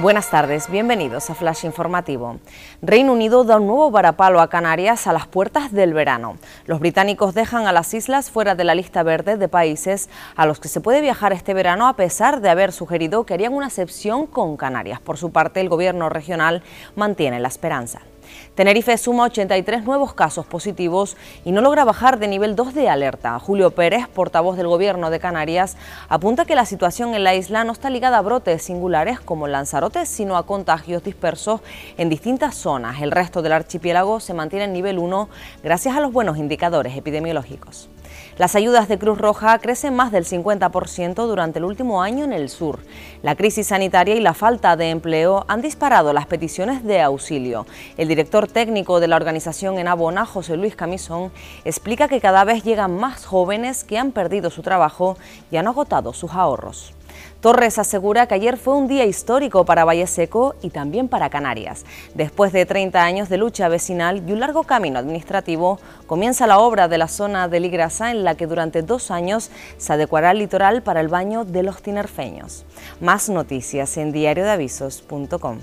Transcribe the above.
Buenas tardes, bienvenidos a Flash Informativo. Reino Unido da un nuevo varapalo a Canarias a las puertas del verano. Los británicos dejan a las islas fuera de la lista verde de países a los que se puede viajar este verano a pesar de haber sugerido que harían una excepción con Canarias. Por su parte, el gobierno regional mantiene la esperanza. Tenerife suma 83 nuevos casos positivos y no logra bajar de nivel 2 de alerta. Julio Pérez, portavoz del Gobierno de Canarias, apunta que la situación en la isla no está ligada a brotes singulares como Lanzarote, sino a contagios dispersos en distintas zonas. El resto del archipiélago se mantiene en nivel 1 gracias a los buenos indicadores epidemiológicos. Las ayudas de Cruz Roja crecen más del 50% durante el último año en el sur. La crisis sanitaria y la falta de empleo han disparado las peticiones de auxilio. El director técnico de la organización en Abona, José Luis Camisón, explica que cada vez llegan más jóvenes que han perdido su trabajo y han agotado sus ahorros. Torres asegura que ayer fue un día histórico para Valle Seco y también para Canarias. Después de 30 años de lucha vecinal y un largo camino administrativo, comienza la obra de la zona de Ligrasa en la que durante dos años se adecuará el litoral para el baño de los tinerfeños. Más noticias en diariodeavisos.com.